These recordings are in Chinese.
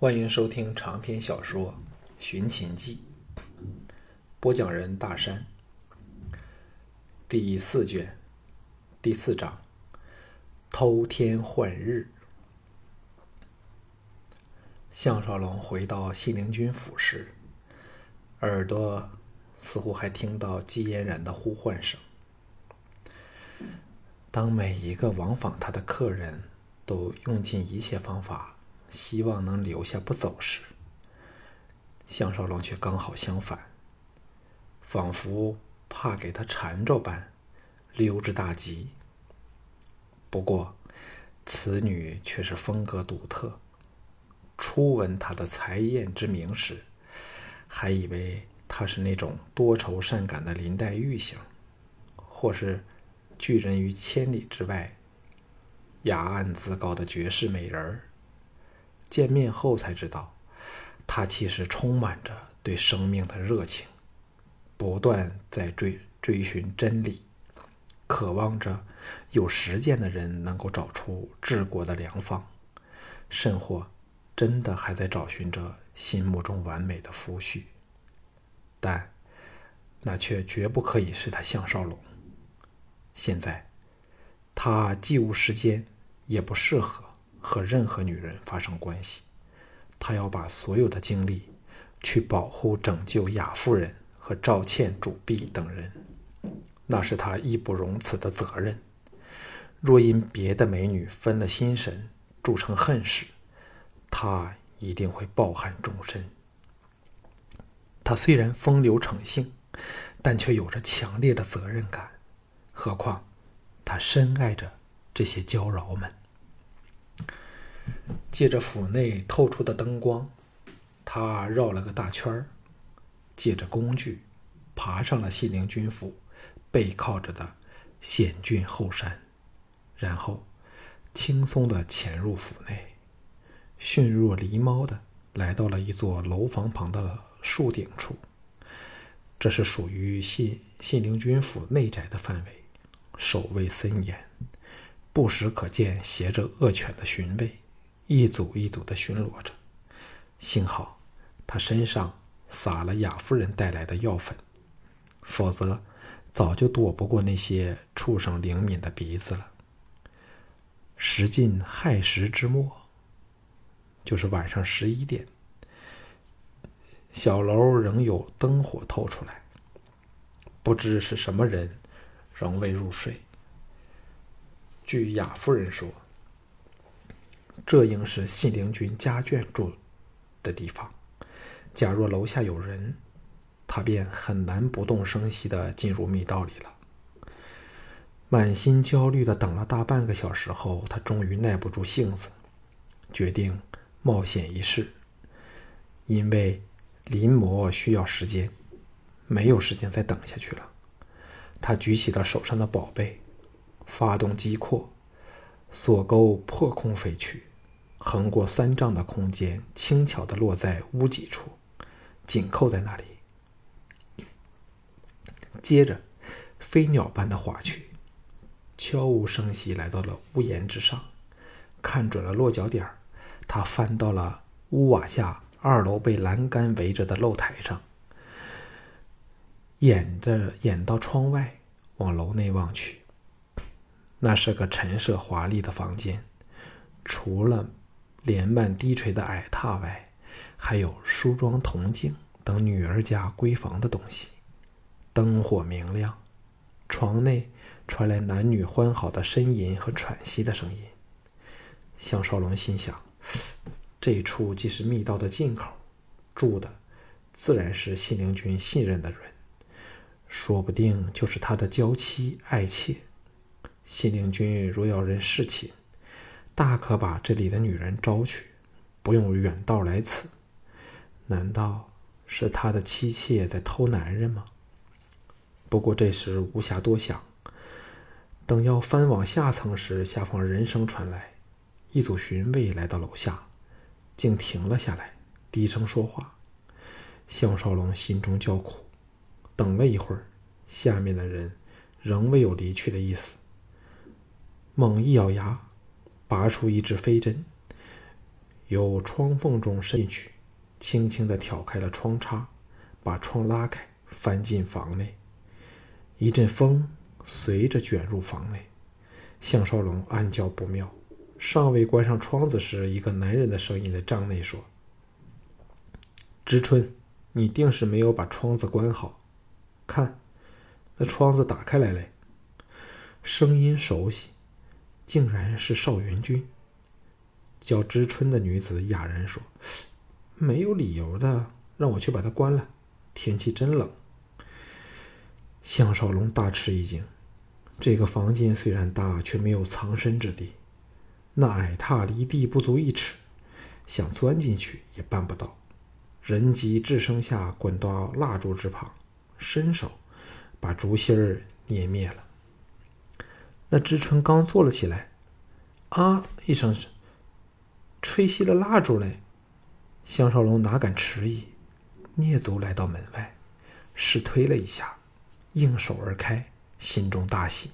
欢迎收听长篇小说《寻秦记》，播讲人大山，第四卷，第四章，偷天换日。项少龙回到信陵君府时，耳朵似乎还听到季嫣然的呼唤声。当每一个往访他的客人都用尽一切方法。希望能留下不走时，项少龙却刚好相反，仿佛怕给他缠着般，溜之大吉。不过，此女却是风格独特。初闻她的才艳之名时，还以为她是那种多愁善感的林黛玉型，或是拒人于千里之外、雅安自高的绝世美人儿。见面后才知道，他其实充满着对生命的热情，不断在追追寻真理，渴望着有实践的人能够找出治国的良方，甚或真的还在找寻着心目中完美的夫婿。但那却绝不可以是他项少龙。现在，他既无时间，也不适合。和任何女人发生关系，他要把所有的精力去保护、拯救雅夫人和赵倩、主婢等人，那是他义不容辞的责任。若因别的美女分了心神，铸成恨事，他一定会抱憾终身。他虽然风流成性，但却有着强烈的责任感。何况，他深爱着这些娇娆们。借着府内透出的灯光，他绕了个大圈儿，借着工具，爬上了信陵君府背靠着的险峻后山，然后轻松地潜入府内，迅若狸猫的来到了一座楼房旁的树顶处。这是属于信信陵君府内宅的范围，守卫森严，不时可见携着恶犬的巡卫。一组一组的巡逻着，幸好他身上撒了雅夫人带来的药粉，否则早就躲不过那些畜生灵敏的鼻子了。时近亥时之末，就是晚上十一点，小楼仍有灯火透出来，不知是什么人仍未入睡。据雅夫人说。这应是信陵君家眷住的地方。假若楼下有人，他便很难不动声息的进入密道里了。满心焦虑的等了大半个小时后，他终于耐不住性子，决定冒险一试。因为临摹需要时间，没有时间再等下去了。他举起了手上的宝贝，发动机括，锁钩破空飞去。横过三丈的空间，轻巧的落在屋脊处，紧扣在那里。接着，飞鸟般的滑去，悄无声息来到了屋檐之上，看准了落脚点他翻到了屋瓦下二楼被栏杆围着的露台上，掩着掩到窗外，往楼内望去。那是个陈设华丽的房间，除了。帘幔低垂的矮榻外，还有梳妆铜镜等女儿家闺房的东西。灯火明亮，床内传来男女欢好的呻吟和喘息的声音。项少龙心想：这处既是密道的进口，住的自然是信陵君信任的人，说不定就是他的娇妻爱妾。信陵君若要人侍寝。大可把这里的女人招去，不用远道来此。难道是他的妻妾在偷男人吗？不过这时无暇多想。等要翻往下层时，下方人声传来，一组巡卫来到楼下，竟停了下来，低声说话。项少龙心中叫苦，等了一会儿，下面的人仍未有离去的意思，猛一咬牙。拔出一支飞针，由窗缝中伸进去，轻轻地挑开了窗插，把窗拉开，翻进房内。一阵风随着卷入房内，项少龙暗叫不妙。尚未关上窗子时，一个男人的声音在帐内说：“知春，你定是没有把窗子关好。看，那窗子打开来了。”声音熟悉，竟然是邵元君。叫知春的女子哑然说：“没有理由的，让我去把它关了。天气真冷。”项少龙大吃一惊，这个房间虽然大，却没有藏身之地。那矮榻离地不足一尺，想钻进去也办不到。人急智生下，滚到蜡烛之旁，伸手把烛芯儿捏灭了。那知春刚坐了起来，啊一声，吹熄了蜡烛嘞。项少龙哪敢迟疑，蹑足来到门外，试推了一下。应手而开，心中大喜，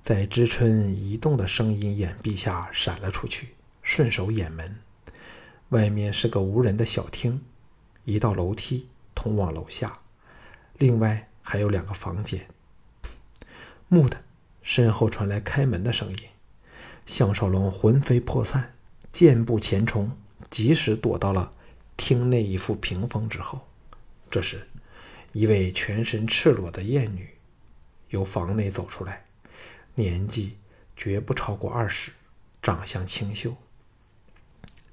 在知春移动的声音掩蔽下闪了出去，顺手掩门。外面是个无人的小厅，一道楼梯通往楼下，另外还有两个房间。木的，身后传来开门的声音，项少龙魂飞魄散，箭步前冲，及时躲到了厅内一副屏风之后。这时。一位全身赤裸的艳女由房内走出来，年纪绝不超过二十，长相清秀，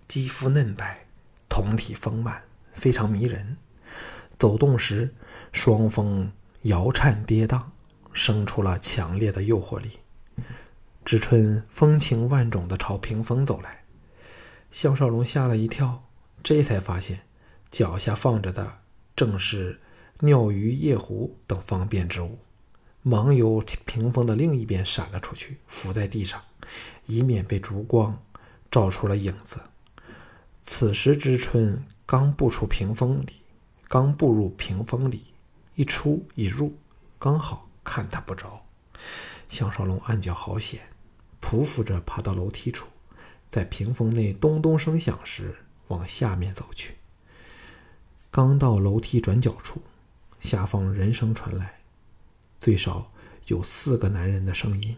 肌肤嫩白，酮体丰满，非常迷人。走动时，双峰摇颤跌宕，生出了强烈的诱惑力。知春风情万种的朝屏风走来，项少龙吓了一跳，这才发现脚下放着的正是。尿鱼、夜壶等方便之物，忙由屏风的另一边闪了出去，伏在地上，以免被烛光照出了影子。此时知春刚步出屏风里，刚步入屏风里，一出一入，刚好看他不着。项少龙暗叫好险，匍匐着爬到楼梯处，在屏风内咚咚声响时往下面走去。刚到楼梯转角处。下方人声传来，最少有四个男人的声音。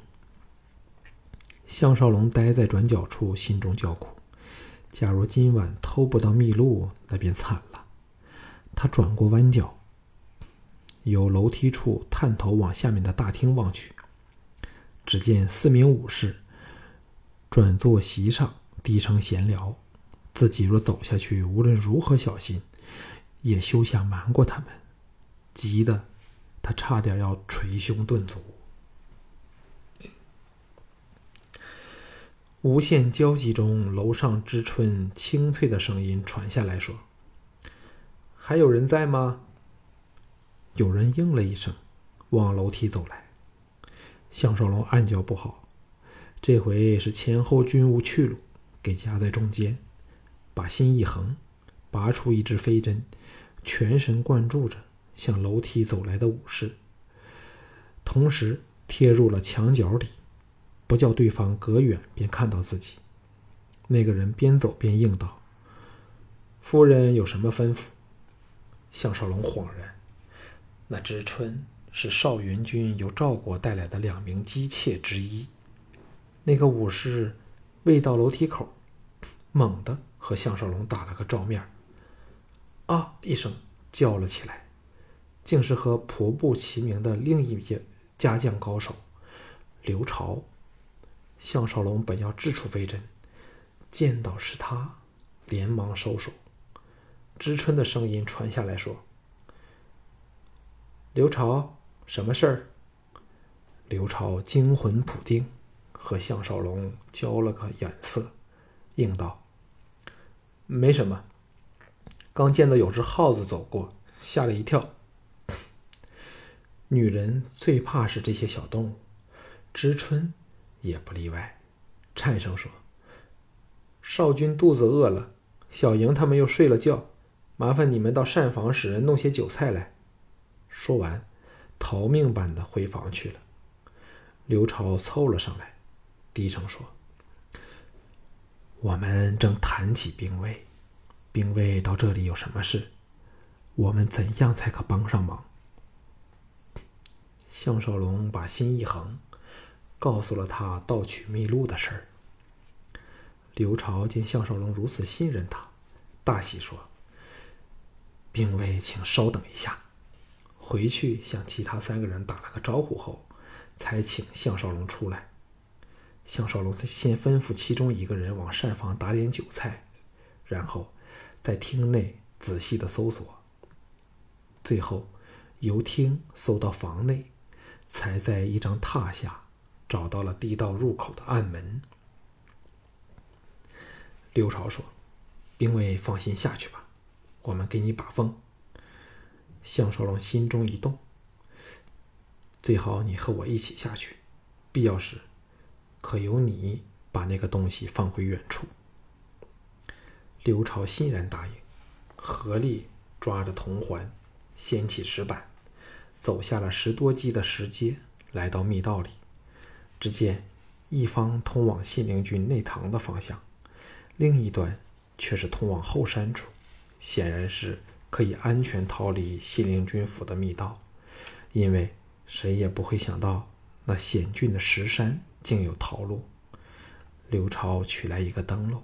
项少龙呆在转角处，心中叫苦：假如今晚偷不到秘录，那便惨了。他转过弯角，由楼梯处探头往下面的大厅望去，只见四名武士转坐席上，低声闲聊。自己若走下去，无论如何小心，也休想瞒过他们。急得他差点要捶胸顿足。无限焦急中，楼上知春清脆的声音传下来说：“还有人在吗？”有人应了一声，往楼梯走来。项少龙暗叫不好，这回是前后均无去路，给夹在中间，把心一横，拔出一支飞针，全神贯注着。向楼梯走来的武士，同时贴入了墙角里，不叫对方隔远便看到自己。那个人边走边应道：“夫人有什么吩咐？”项少龙恍然，那知春是少云军由赵国带来的两名姬妾之一。那个武士未到楼梯口，猛地和项少龙打了个照面啊！一声叫了起来。竟是和仆部齐名的另一位家将高手刘朝。项少龙本要掷出飞针，见到是他，连忙收手。知春的声音传下来说：“刘朝，什么事儿？”刘朝惊魂甫定，和项少龙交了个眼色，应道：“没什么，刚见到有只耗子走过，吓了一跳。”女人最怕是这些小动物，知春也不例外。颤声说：“少君肚子饿了，小莹他们又睡了觉，麻烦你们到膳房使人弄些酒菜来。”说完，逃命般的回房去了。刘朝凑了上来，低声说：“我们正谈起兵卫，兵卫到这里有什么事？我们怎样才可帮上忙？项少龙把心一横，告诉了他盗取秘录的事儿。刘朝见项少龙如此信任他，大喜说：“兵卫，请稍等一下。”回去向其他三个人打了个招呼后，才请项少龙出来。项少龙先吩咐其中一个人往膳房打点酒菜，然后在厅内仔细的搜索，最后由厅搜到房内。才在一张榻下找到了地道入口的暗门。刘朝说：“兵卫放心下去吧，我们给你把风。”项少龙心中一动：“最好你和我一起下去，必要时可由你把那个东西放回原处。”刘朝欣然答应，合力抓着铜环，掀起石板。走下了十多级的石阶，来到密道里，只见一方通往信陵君内堂的方向，另一端却是通往后山处，显然是可以安全逃离信陵君府的密道。因为谁也不会想到，那险峻的石山竟有逃路。刘超取来一个灯笼，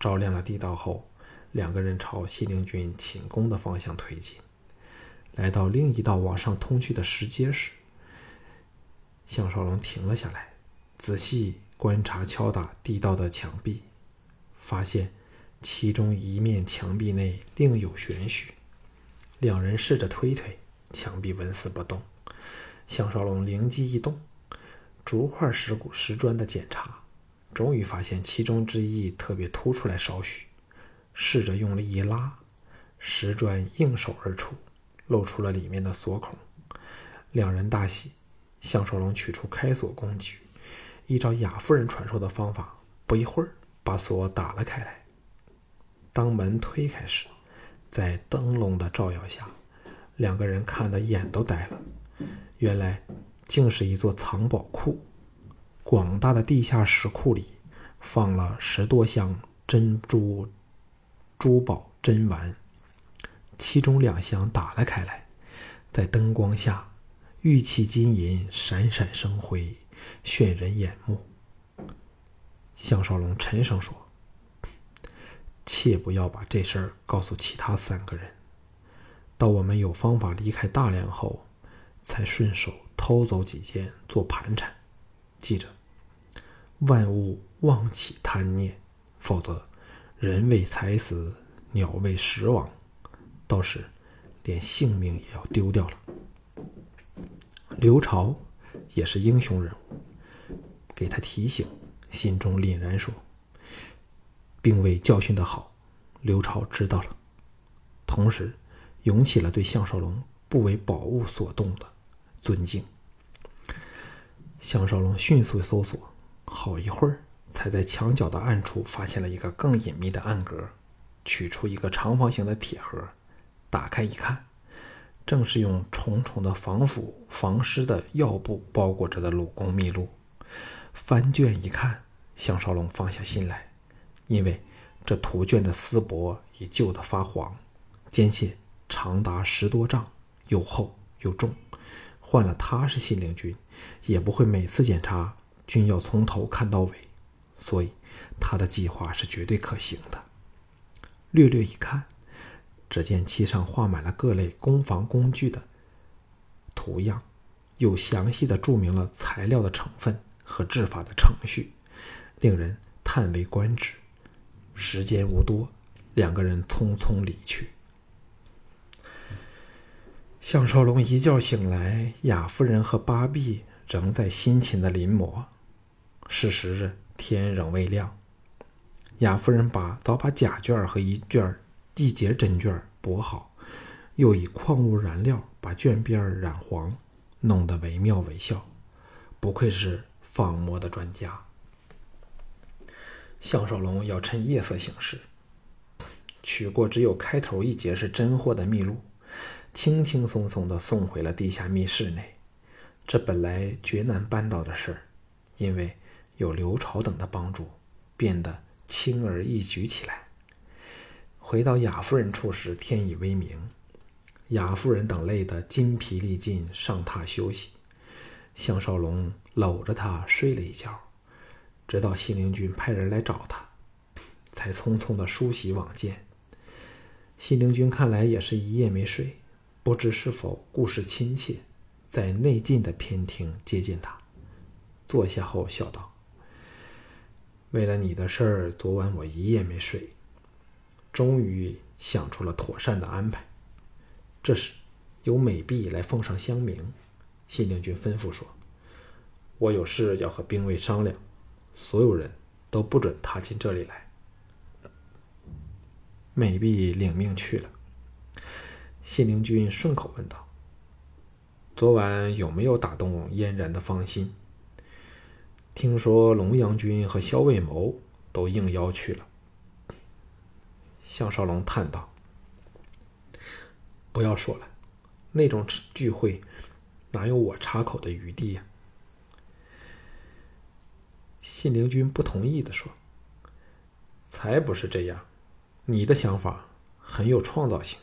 照亮了地道后，两个人朝信陵君寝宫的方向推进。来到另一道往上通去的石阶时，项少龙停了下来，仔细观察敲打地道的墙壁，发现其中一面墙壁内另有玄虚。两人试着推推，墙壁纹丝不动。项少龙灵机一动，逐块石骨石砖的检查，终于发现其中之一特别凸出来少许，试着用力一拉，石砖应手而出。露出了里面的锁孔，两人大喜。项少龙取出开锁工具，依照雅夫人传授的方法，不一会儿把锁打了开来。当门推开时，在灯笼的照耀下，两个人看得眼都呆了。原来竟是一座藏宝库，广大的地下石库里放了十多箱珍珠、珠宝、珍玩。其中两箱打了开来，在灯光下，玉器金银闪闪生辉，炫人眼目。项少龙沉声说：“切不要把这事儿告诉其他三个人，到我们有方法离开大梁后，才顺手偷走几件做盘缠。记着，万物妄起贪念，否则人为财死，鸟为食亡。”到时，连性命也要丢掉了。刘朝也是英雄人物，给他提醒，心中凛然说：“并未教训的好。”刘超知道了，同时涌起了对项少龙不为宝物所动的尊敬。项少龙迅速搜索，好一会儿，才在墙角的暗处发现了一个更隐秘的暗格，取出一个长方形的铁盒。打开一看，正是用重重的防腐防湿的药布包裹着的鲁公秘录。翻卷一看，项少龙放下心来，因为这图卷的丝帛已旧得发黄，间切长达十多丈，又厚又重，换了他是信陵君，也不会每次检查均要从头看到尾，所以他的计划是绝对可行的。略略一看。只见漆上画满了各类攻防工具的图样，又详细的注明了材料的成分和制法的程序，令人叹为观止。时间无多，两个人匆匆离去。项少龙一觉醒来，雅夫人和八婢仍在辛勤的临摹。是时日，天仍未亮。雅夫人把早把甲卷和一卷一节针卷补好，又以矿物燃料把卷边染黄，弄得惟妙惟肖。不愧是仿模的专家。项少龙要趁夜色行事，取过只有开头一节是真货的秘录，轻轻松松地送回了地下密室内。这本来绝难办到的事儿，因为有刘朝等的帮助，变得轻而易举起来。回到雅夫人处时，天已微明。雅夫人等累得筋疲力尽，上榻休息。项少龙搂着她睡了一觉，直到信陵君派人来找他，才匆匆的梳洗往见。信陵君看来也是一夜没睡，不知是否故事亲切，在内进的偏厅接见他。坐下后笑道：“为了你的事儿，昨晚我一夜没睡。”终于想出了妥善的安排。这时，有美婢来奉上香茗。信陵君吩咐说：“我有事要和兵卫商量，所有人都不准踏进这里来。”美婢领命去了。信陵君顺口问道：“昨晚有没有打动嫣然的芳心？听说龙阳君和萧卫谋都应邀去了。”项少龙叹道：“不要说了，那种聚会哪有我插口的余地呀？”信陵君不同意的说：“才不是这样，你的想法很有创造性，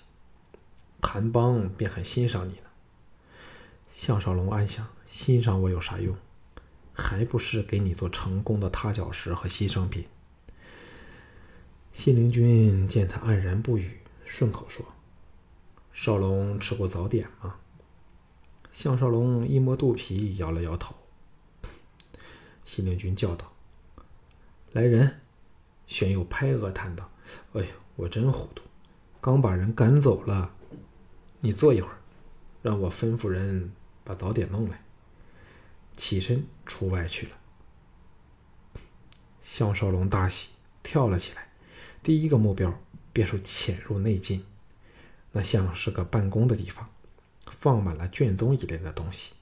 谭邦便很欣赏你呢。”项少龙暗想：“欣赏我有啥用？还不是给你做成功的踏脚石和牺牲品。”信陵君见他黯然不语，顺口说：“少龙吃过早点吗？”项少龙一摸肚皮，摇了摇头。信陵君叫道：“来人！”玄佑拍额叹道：“哎呦，我真糊涂，刚把人赶走了。你坐一会儿，让我吩咐人把早点弄来。”起身出外去了。项少龙大喜，跳了起来。第一个目标便是潜入内进，那像是个办公的地方，放满了卷宗一类的东西，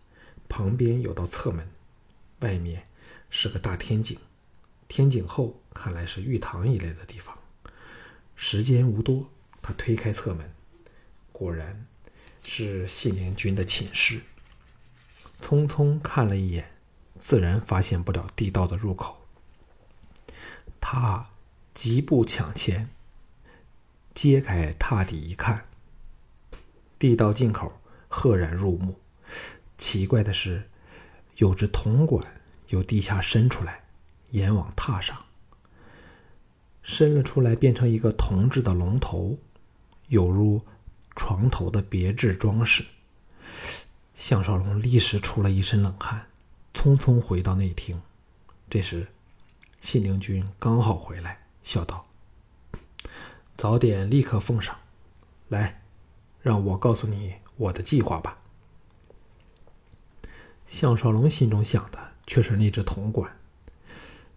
旁边有道侧门，外面是个大天井，天井后看来是浴堂一类的地方。时间无多，他推开侧门，果然是信陵君的寝室。匆匆看了一眼，自然发现不了地道的入口。他。疾步抢前，揭开榻底一看，地道进口赫然入目。奇怪的是，有只铜管由地下伸出来，延往榻上，伸了出来，变成一个铜制的龙头，有如床头的别致装饰。项少龙立时出了一身冷汗，匆匆回到内厅。这时，信陵君刚好回来。笑道：“早点立刻奉上，来，让我告诉你我的计划吧。”项少龙心中想的却是那只铜管，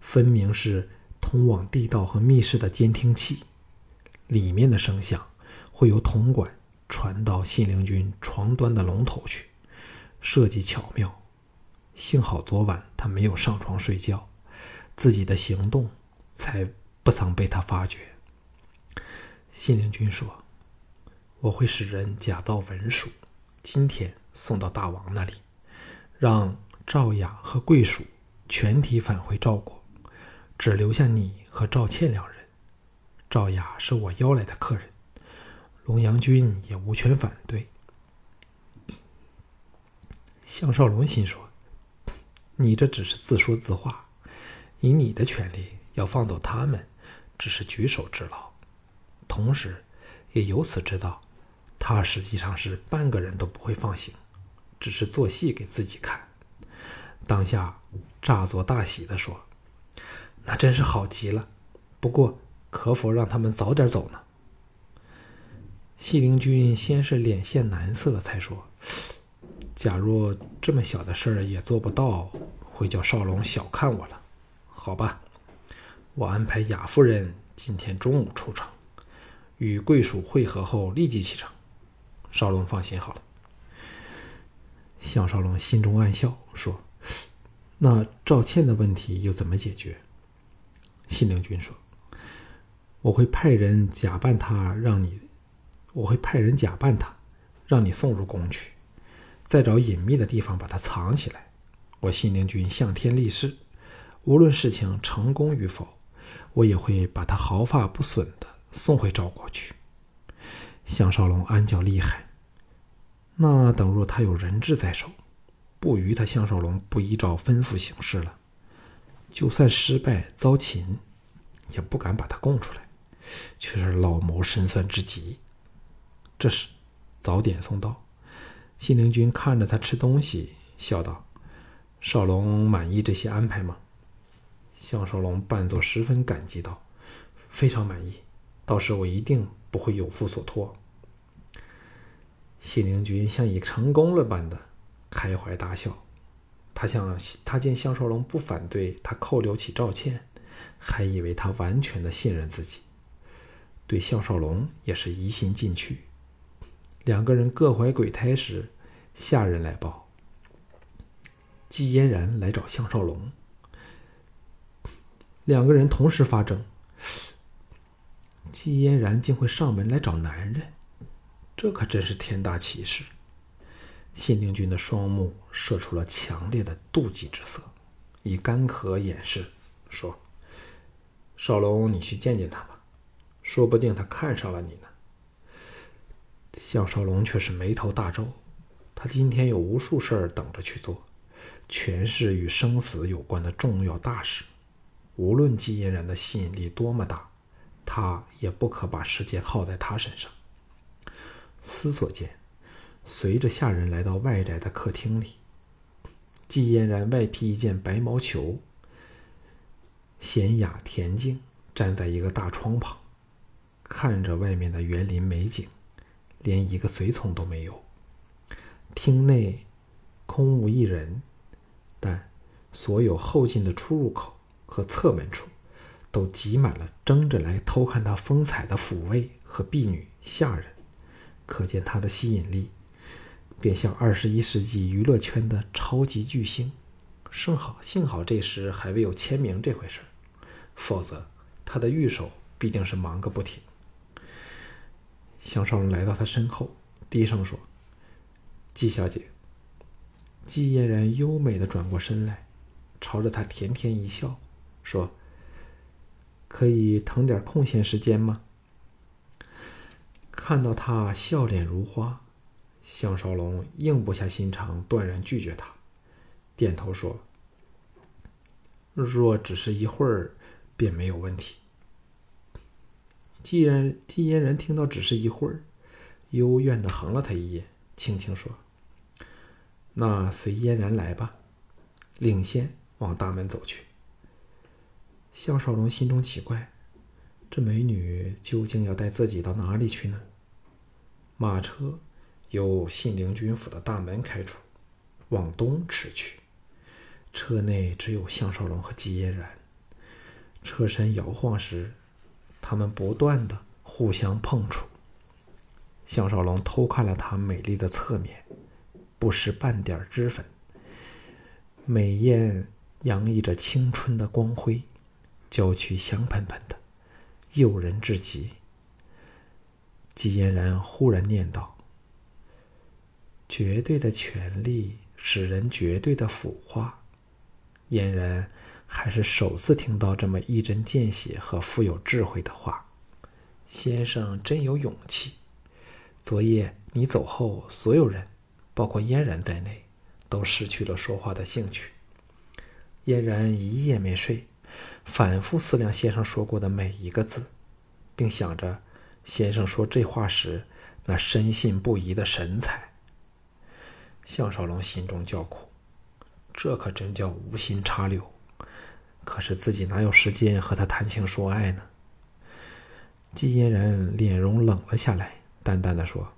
分明是通往地道和密室的监听器，里面的声响会由铜管传到信陵君床端的龙头去，设计巧妙。幸好昨晚他没有上床睡觉，自己的行动才。不曾被他发觉。信陵君说：“我会使人假造文书，今天送到大王那里，让赵雅和桂蜀全体返回赵国，只留下你和赵倩两人。赵雅是我邀来的客人，龙阳君也无权反对。”项少龙心说：“你这只是自说自话，以你的权利要放走他们。”只是举手之劳，同时，也由此知道，他实际上是半个人都不会放行，只是做戏给自己看。当下诈作大喜的说：“那真是好极了，不过可否让他们早点走呢？”西陵君先是脸现难色，才说：“假若这么小的事儿也做不到，会叫少龙小看我了，好吧？”我安排雅夫人今天中午出城，与贵属会合后立即启程。少龙放心好了。项少龙心中暗笑，说：“那赵倩的问题又怎么解决？”信陵君说：“我会派人假扮他，让你，我会派人假扮他，让你送入宫去，再找隐秘的地方把他藏起来。我信陵君向天立誓，无论事情成功与否。”我也会把他毫发不损的送回赵国去。”项少龙暗叫厉害。那等若他有人质在手，不与他项少龙不依照吩咐行事了，就算失败遭擒，也不敢把他供出来，却是老谋深算之极。这时，早点送到，信陵君看着他吃东西，笑道：“少龙满意这些安排吗？”项少龙扮作十分感激道：“非常满意，到时我一定不会有负所托。”信陵君像已成功了般的开怀大笑，他想，他见项少龙不反对他扣留起赵倩，还以为他完全的信任自己，对项少龙也是疑心进去。两个人各怀鬼胎时，下人来报，季嫣然来找项少龙。两个人同时发怔，季嫣然竟会上门来找男人。这可真是天大奇事！信陵君的双目射出了强烈的妒忌之色，以干咳掩饰，说：“少龙，你去见见他吧，说不定他看上了你呢。”项少龙却是眉头大皱，他今天有无数事儿等着去做，全是与生死有关的重要大事。无论季嫣然的吸引力多么大，他也不可把时间耗在他身上。思索间，随着下人来到外宅的客厅里。季嫣然外披一件白毛裘，娴雅恬静，站在一个大窗旁，看着外面的园林美景，连一个随从都没有。厅内空无一人，但所有后进的出入口和侧门处，都挤满了争着来偷看他风采的抚卫和婢女下人。可见他的吸引力，便像二十一世纪娱乐圈的超级巨星。幸好，幸好这时还未有签名这回事否则他的御手必定是忙个不停。项少龙来到他身后，低声说：“季小姐。”季嫣然优美的转过身来，朝着他甜甜一笑，说：“可以腾点空闲时间吗？”看到他笑脸如花，项少龙硬不下心肠，断然拒绝他，点头说：“若只是一会儿，便没有问题。”既然季嫣然听到只是一会儿，幽怨的横了他一眼，轻轻说：“那随嫣然来吧。”领先往大门走去。项少龙心中奇怪，这美女究竟要带自己到哪里去呢？马车由信陵君府的大门开出，往东驰去。车内只有项少龙和季嫣然。车身摇晃时，他们不断的互相碰触。项少龙偷看了她美丽的侧面，不施半点脂粉，美艳洋溢着青春的光辉，娇躯香喷喷的，诱人至极。季嫣然忽然念道：“绝对的权力使人绝对的腐化。”嫣然还是首次听到这么一针见血和富有智慧的话。先生真有勇气。昨夜你走后，所有人，包括嫣然在内，都失去了说话的兴趣。嫣然一夜没睡，反复思量先生说过的每一个字，并想着。先生说这话时，那深信不疑的神采。项少龙心中叫苦，这可真叫无心插柳。可是自己哪有时间和他谈情说爱呢？季嫣然脸容冷了下来，淡淡的说：“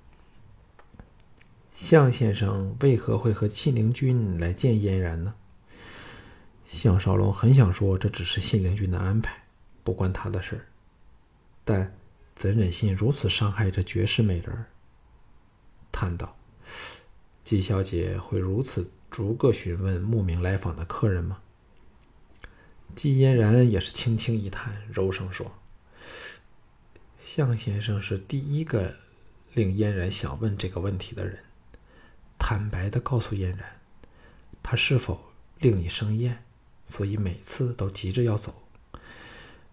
向先生为何会和庆陵君来见嫣然呢？”项少龙很想说这只是信陵君的安排，不关他的事但。怎忍心如此伤害这绝世美人？叹道：“季小姐会如此逐个询问慕名来访的客人吗？”季嫣然也是轻轻一叹，柔声说：“向先生是第一个令嫣然想问这个问题的人。坦白的告诉嫣然，他是否令你生厌，所以每次都急着要走。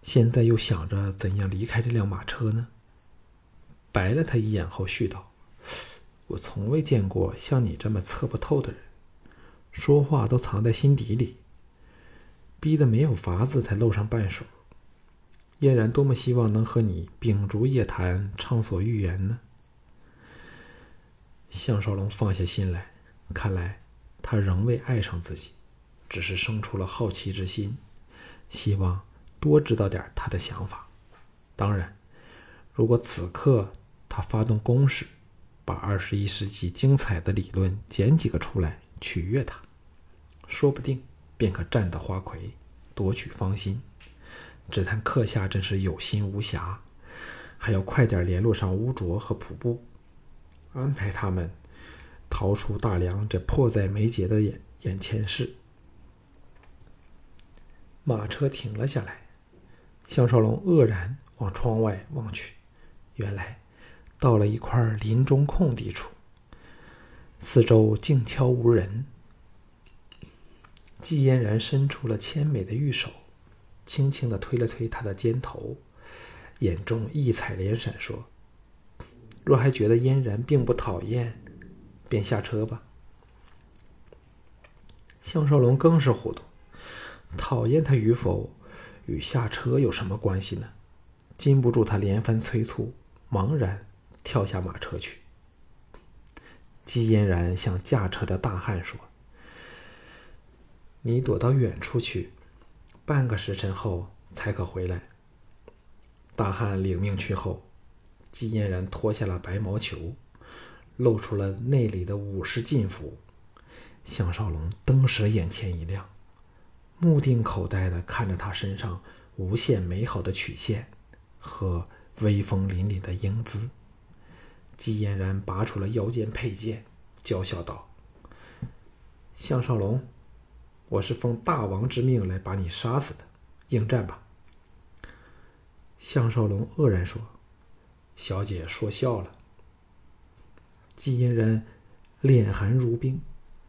现在又想着怎样离开这辆马车呢？白了他一眼后，絮道：“我从未见过像你这么测不透的人，说话都藏在心底里，逼得没有法子才露上半手。嫣然多么希望能和你秉烛夜谈，畅所欲言呢。”项少龙放下心来，看来他仍未爱上自己，只是生出了好奇之心，希望。多知道点他的想法。当然，如果此刻他发动攻势，把二十一世纪精彩的理论捡几个出来取悦他，说不定便可占得花魁，夺取芳心。只叹课下真是有心无暇，还要快点联络上乌卓和瀑布，安排他们逃出大梁这迫在眉睫的眼眼前事。马车停了下来。项少龙愕然往窗外望去，原来到了一块林中空地处，四周静悄无人。季嫣然伸出了纤美的玉手，轻轻的推了推他的肩头，眼中异彩连闪，说：“若还觉得嫣然并不讨厌，便下车吧。”项少龙更是糊涂，讨厌他与否？与下车有什么关系呢？禁不住他连番催促，茫然跳下马车去。姬嫣然向驾车的大汉说：“你躲到远处去，半个时辰后才可回来。”大汉领命去后，姬嫣然脱下了白毛球，露出了内里的武士劲服。项少龙登时眼前一亮。目定口呆的看着他身上无限美好的曲线和威风凛凛的英姿，季嫣然拔出了腰间佩剑，娇笑道：“项少龙，我是奉大王之命来把你杀死的，应战吧。”项少龙愕然说：“小姐说笑了。”季嫣然脸寒如冰，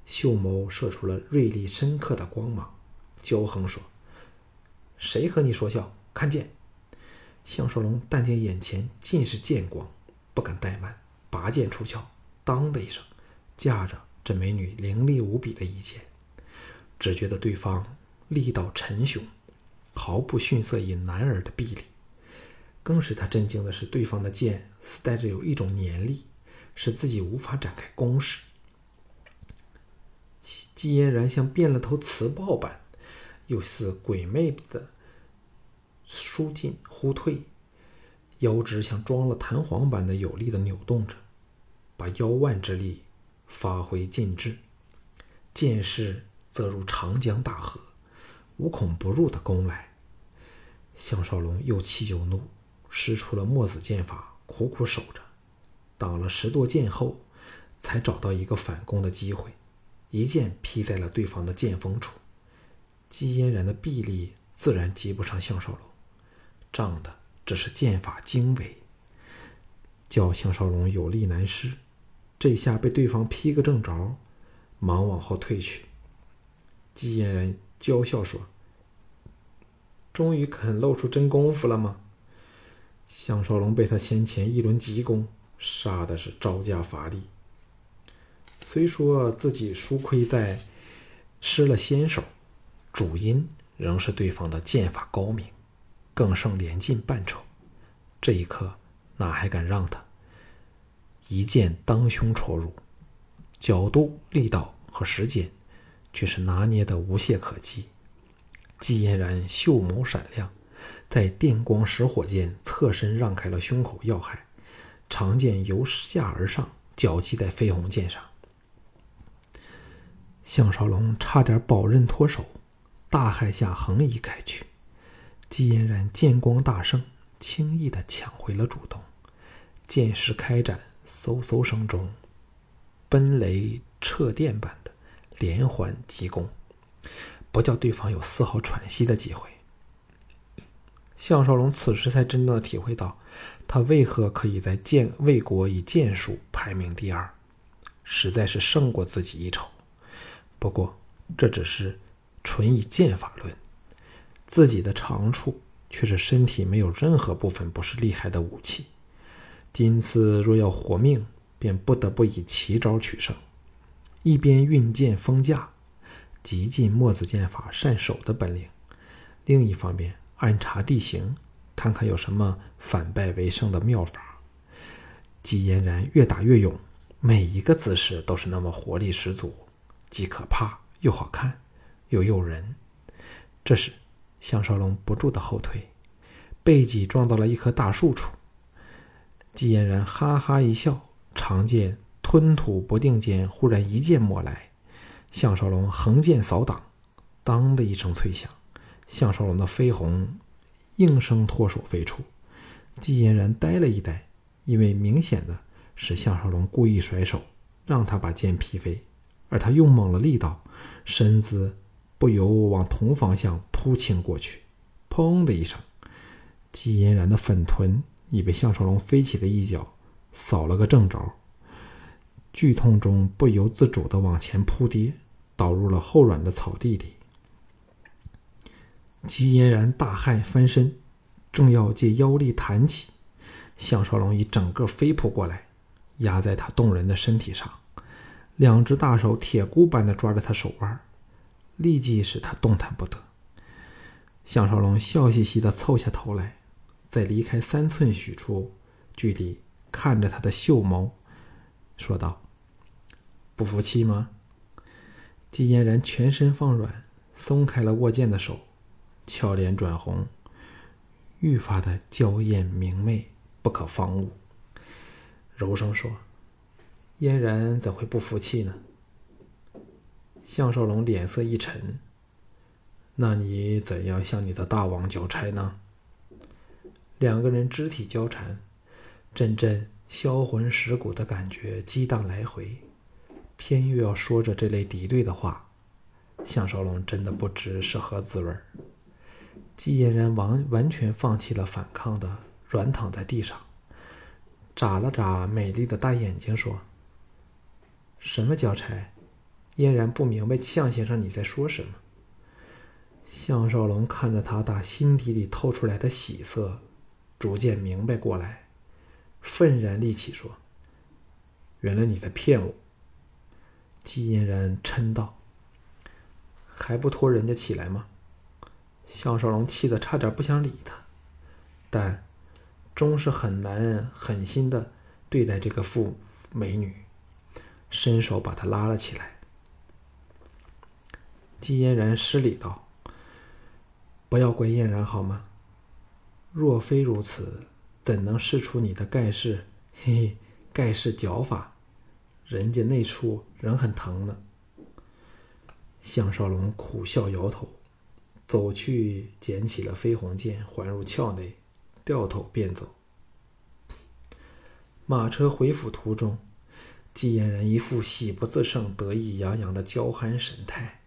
秀眸射出了锐利深刻的光芒。骄横说：“谁和你说笑？看剑！”项少龙但见眼前尽是剑光，不敢怠慢，拔剑出鞘，当的一声，架着这美女凌厉无比的一剑。只觉得对方力道沉雄，毫不逊色于男儿的臂力。更使他震惊的是，对方的剑似带着有一种黏力，使自己无法展开攻势。季嫣然像变了头雌豹般。又似鬼魅的疏进忽退，腰肢像装了弹簧般的有力的扭动着，把腰腕之力发挥尽致，剑势则如长江大河，无孔不入的攻来。项少龙又气又怒，使出了墨子剑法，苦苦守着，挡了十多剑后，才找到一个反攻的机会，一剑劈在了对方的剑锋处。姬嫣然的臂力自然及不上项少龙，仗的这是剑法精微，叫项少龙有力难施。这下被对方劈个正着，忙往后退去。姬嫣然娇笑说：“终于肯露出真功夫了吗？”项少龙被他先前一轮急攻杀的是招架乏力，虽说自己输亏在失了先手。主因仍是对方的剑法高明，更胜连进半筹。这一刻哪还敢让他一剑当胸戳入？角度、力道和时间，却是拿捏的无懈可击。季嫣然秀眸闪亮，在电光石火间侧身让开了胸口要害，长剑由下而上绞击在飞鸿剑上。项少龙差点宝刃脱手。大骇下横移开去，季嫣然剑光大盛，轻易的抢回了主动。剑势开展，嗖嗖声中，奔雷掣电般的连环急攻，不叫对方有丝毫喘息的机会。项少龙此时才真正的体会到，他为何可以在剑魏国以剑术排名第二，实在是胜过自己一筹。不过这只是。纯以剑法论，自己的长处却是身体没有任何部分不是厉害的武器。今次，若要活命，便不得不以奇招取胜。一边运剑封架，极尽墨子剑法善守的本领；另一方面，暗查地形，看看有什么反败为胜的妙法。季嫣然越打越勇，每一个姿势都是那么活力十足，既可怕又好看，又诱人。这时，项少龙不住的后退，背脊撞到了一棵大树处。季嫣然哈哈一笑，长剑吞吐不定间，忽然一剑抹来，项少龙横剑扫挡，当的一声脆响，项少龙的飞鸿应声脱手飞出。季嫣然呆了一呆。因为明显的是项少龙故意甩手，让他把剑劈飞，而他用猛了力道，身子不由往同方向扑倾过去。砰的一声，季嫣然的粉臀已被项少龙飞起的一脚扫了个正着，剧痛中不由自主的往前扑跌，倒入了厚软的草地里。季嫣然大骇翻身，正要借腰力弹起。项少龙已整个飞扑过来，压在他动人的身体上，两只大手铁箍般的抓着他手腕，立即使他动弹不得。项少龙笑嘻嘻的凑下头来，在离开三寸许处距离看着他的秀眸，说道：“不服气吗？”季嫣然全身放软，松开了握剑的手，俏脸转红，愈发的娇艳明媚。不可方物。柔声说：“嫣然怎会不服气呢？”项少龙脸色一沉：“那你怎样向你的大王交差呢？”两个人肢体交缠，阵阵销魂蚀骨的感觉激荡来回，偏又要说着这类敌对的话，项少龙真的不知是何滋味儿。季嫣然完完全放弃了反抗的。软躺在地上，眨了眨美丽的大眼睛，说：“什么交差？”嫣然不明白向先生你在说什么。项少龙看着他打心底里透出来的喜色，逐渐明白过来，愤然立起说：“原来你在骗我。”季嫣然嗔道：“还不拖人家起来吗？”项少龙气得差点不想理他，但。终是很难狠心的对待这个富美女，伸手把她拉了起来。季嫣然施礼道：“不要怪嫣然好吗？若非如此，怎能试出你的盖世 嘿嘿盖世脚法？人家那处仍很疼呢。”项少龙苦笑摇头，走去捡起了飞鸿剑，还入鞘内。掉头便走。马车回府途中，季嫣然一副喜不自胜、得意洋洋的娇憨神态，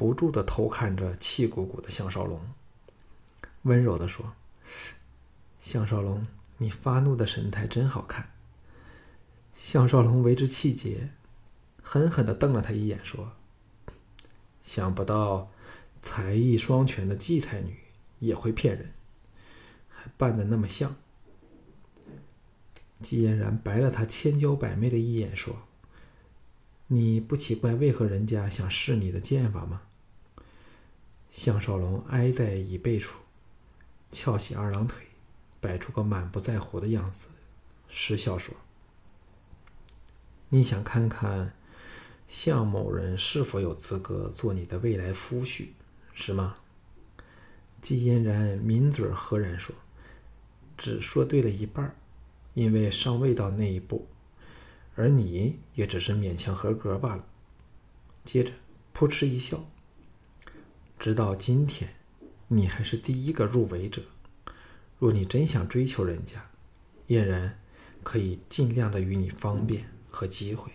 不住的偷看着气鼓鼓的项少龙，温柔的说：“项少龙，你发怒的神态真好看。”项少龙为之气结，狠狠的瞪了他一眼，说：“想不到才艺双全的季才女也会骗人。”还扮的那么像，季嫣然白了他千娇百媚的一眼，说：“你不奇怪为何人家想试你的剑法吗？”项少龙挨在椅背处，翘起二郎腿，摆出个满不在乎的样子，失笑说：“你想看看项某人是否有资格做你的未来夫婿，是吗？”季嫣然抿嘴赫然说。只说对了一半因为尚未到那一步，而你也只是勉强合格罢了。接着，扑哧一笑。直到今天，你还是第一个入围者。若你真想追求人家，嫣然可以尽量的与你方便和机会。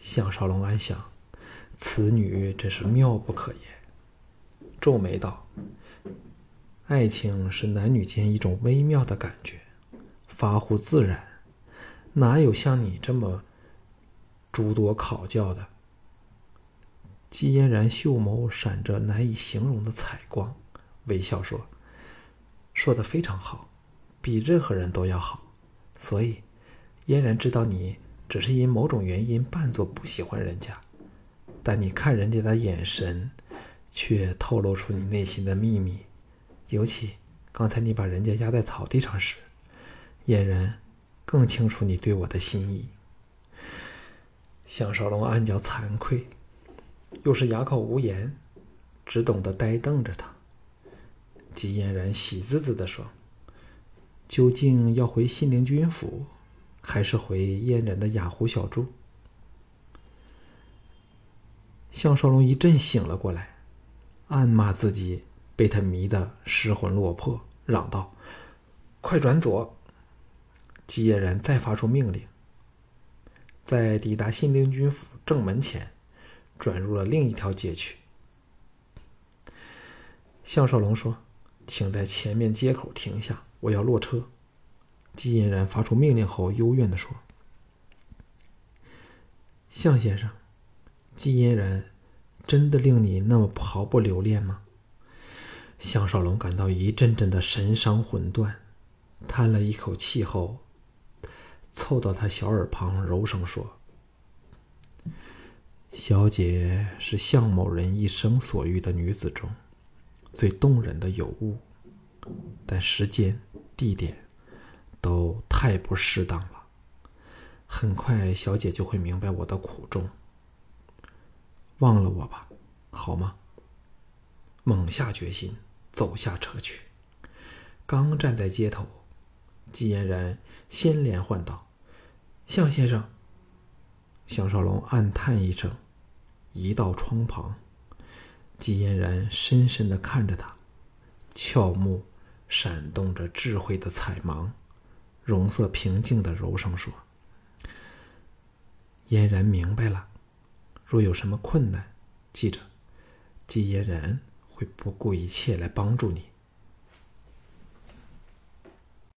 项少龙暗想，此女真是妙不可言，皱眉道。爱情是男女间一种微妙的感觉，发乎自然，哪有像你这么诸多考教的？季嫣然秀眸闪着难以形容的彩光，微笑说：“说的非常好，比任何人都要好。所以，嫣然知道你只是因某种原因扮作不喜欢人家，但你看人家的眼神，却透露出你内心的秘密。尤其刚才你把人家压在草地上时，嫣然更清楚你对我的心意。项少龙暗叫惭愧，又是哑口无言，只懂得呆瞪着他。季嫣然喜滋滋的说：“究竟要回信陵君府，还是回嫣然的雅湖小筑？”项少龙一阵醒了过来，暗骂自己被他迷得失魂落魄，嚷道：“快转左！”季嫣然再发出命令，在抵达信陵君府正门前，转入了另一条街去。项少龙说。请在前面街口停下，我要落车。季嫣然发出命令后，幽怨的说：“向先生，季嫣然真的令你那么毫不留恋吗？”向少龙感到一阵阵的神伤魂断，叹了一口气后，凑到他小耳旁柔声说：“小姐是向某人一生所遇的女子中。”最动人的尤物，但时间、地点都太不适当了。很快，小姐就会明白我的苦衷。忘了我吧，好吗？猛下决心，走下车去。刚站在街头，季嫣然先连唤道：“向先生。”向少龙暗叹一声，移到窗旁。季嫣然深深的看着他，俏目闪动着智慧的彩芒，容色平静的柔声说：“嫣然明白了，若有什么困难，记着，季嫣然会不顾一切来帮助你。”